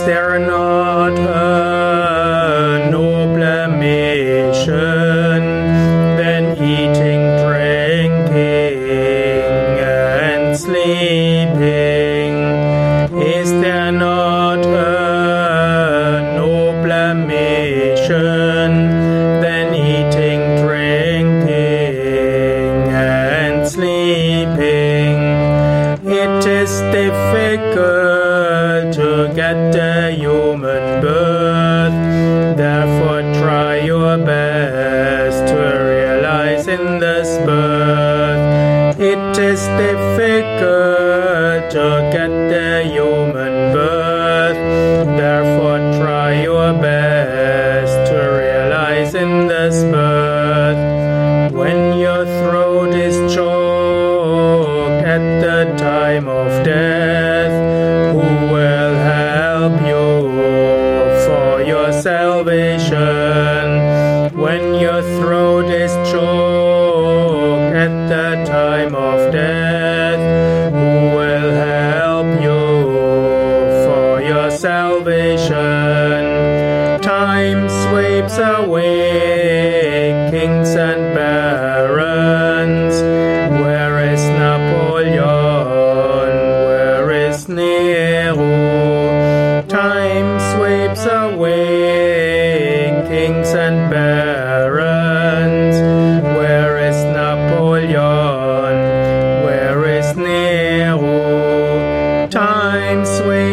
staring When your throat is choked.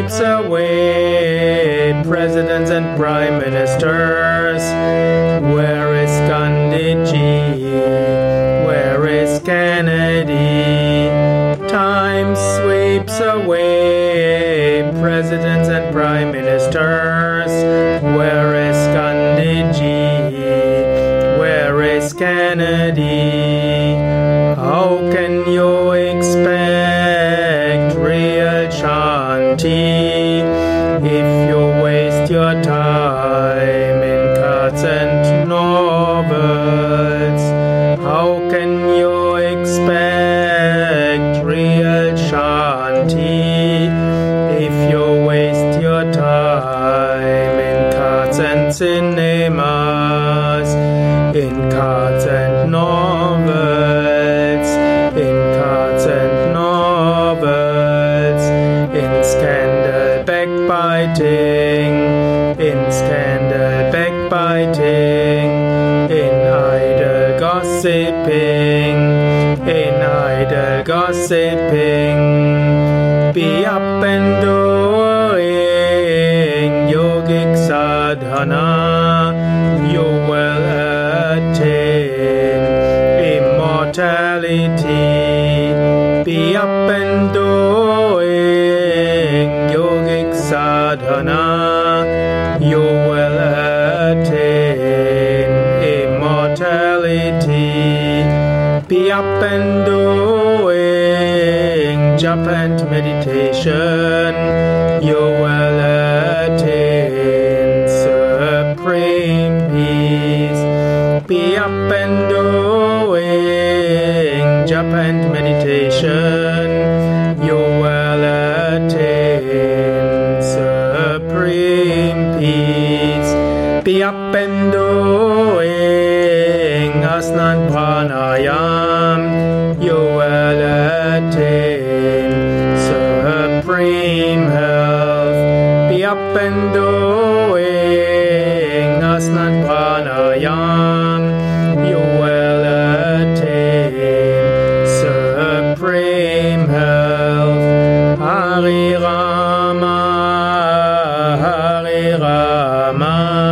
so sense cinemas. in cards and novels, in cards and novels, in scandal backbiting, in scandal backbiting, in idle gossiping, in idle gossiping. be up and doing yogic sadhana, you will attain immortality. Be up and doing japa and meditation, you will be up and doing asana pranayam. You will attain supreme health. Be up and doing asana pranayam. You will attain supreme health. Hari Rama, Hari Rama.